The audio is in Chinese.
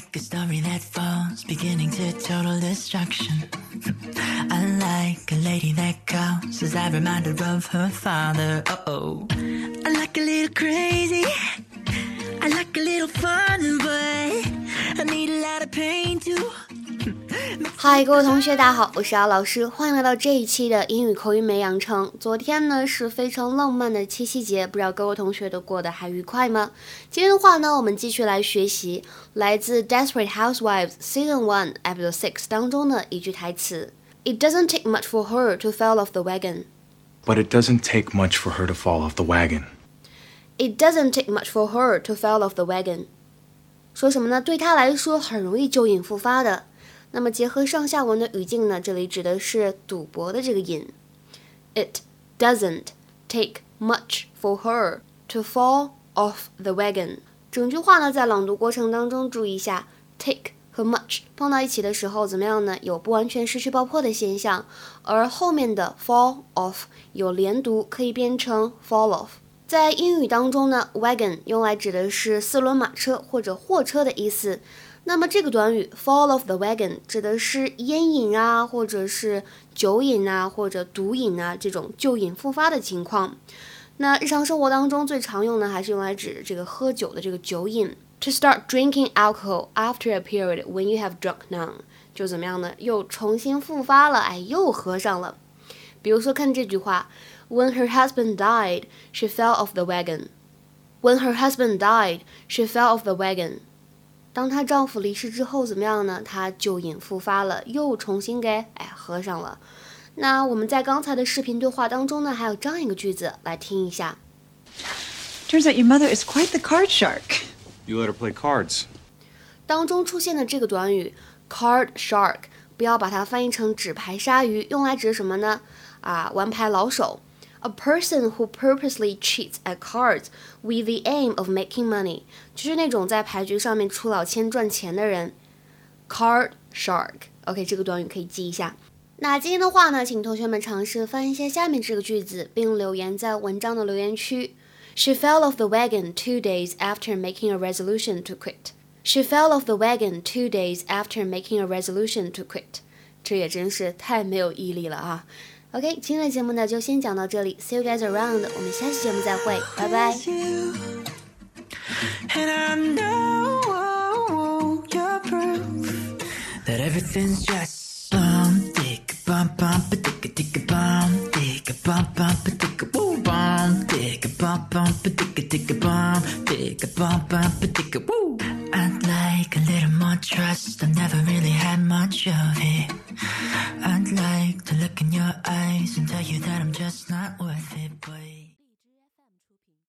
like a story that falls, beginning to total destruction. I like a lady that calls, as I reminded of her father. Uh oh. I like a little crazy. I like a little fun, but I need a lot of pain too. 嗨，各位同学，大家好，我是姚老师，欢迎来到这一期的英语口语美养成。昨天呢是非常浪漫的七夕节，不知道各位同学都过得还愉快吗？今天的话呢，我们继续来学习来自《Desperate Housewives》Season One Episode Six 当中的一句台词：“It doesn't take much for her to fall off the wagon.” But it doesn't take much for her to fall off the wagon. It doesn't take much for her to fall off the wagon. 说什么呢？对她来说很容易旧瘾复发的。那么结合上下文的语境呢，这里指的是赌博的这个瘾。It doesn't take much for her to fall off the wagon。整句话呢，在朗读过程当中注意一下，take 和 much 碰到一起的时候怎么样呢？有不完全失去爆破的现象，而后面的 fall off 有连读，可以变成 fall off。在英语当中呢，wagon 用来指的是四轮马车或者货车的意思。那么这个短语 fall off the wagon 指的是烟瘾啊，或者是酒瘾啊，或者毒瘾啊这种旧瘾复发的情况。那日常生活当中最常用呢，还是用来指这个喝酒的这个酒瘾。To start drinking alcohol after a period when you have drunk none，就怎么样呢？又重新复发了，哎，又喝上了。比如说看这句话，When her husband died, she fell off the wagon. When her husband died, she fell off the wagon. 当她丈夫离世之后，怎么样呢？她旧瘾复发了，又重新给哎喝上了。那我们在刚才的视频对话当中呢，还有这样一个句子，来听一下。Turns out your mother is quite the card shark. You let her play cards. 当中出现的这个短语 card shark，不要把它翻译成纸牌鲨鱼，用来指什么呢？啊，玩牌老手。A person who purposely cheats at cards with the aim of making money，就是那种在牌局上面出老千赚钱的人。Card shark。OK，这个短语可以记一下。那今天的话呢，请同学们尝试翻译一下下面这个句子，并留言在文章的留言区。She fell off the wagon two days after making a resolution to quit. She fell off the wagon two days after making a resolution to quit. 这也真是太没有毅力了啊 ！OK，今天的节目呢就先讲到这里，See you guys around，我们下期节目再会，拜拜。And I know you're proof that everything's just bum, dick, bum, bum, dick, dick, bum, dick, bum, bum, dick, woo, bum, dick, bum, bum, dick, dick, bum, dick, bum, bum, dick, woo. I'd like a little more trust. I've never really had much of it. I'd like to look in your eyes and tell you that I'm just not worth it, but.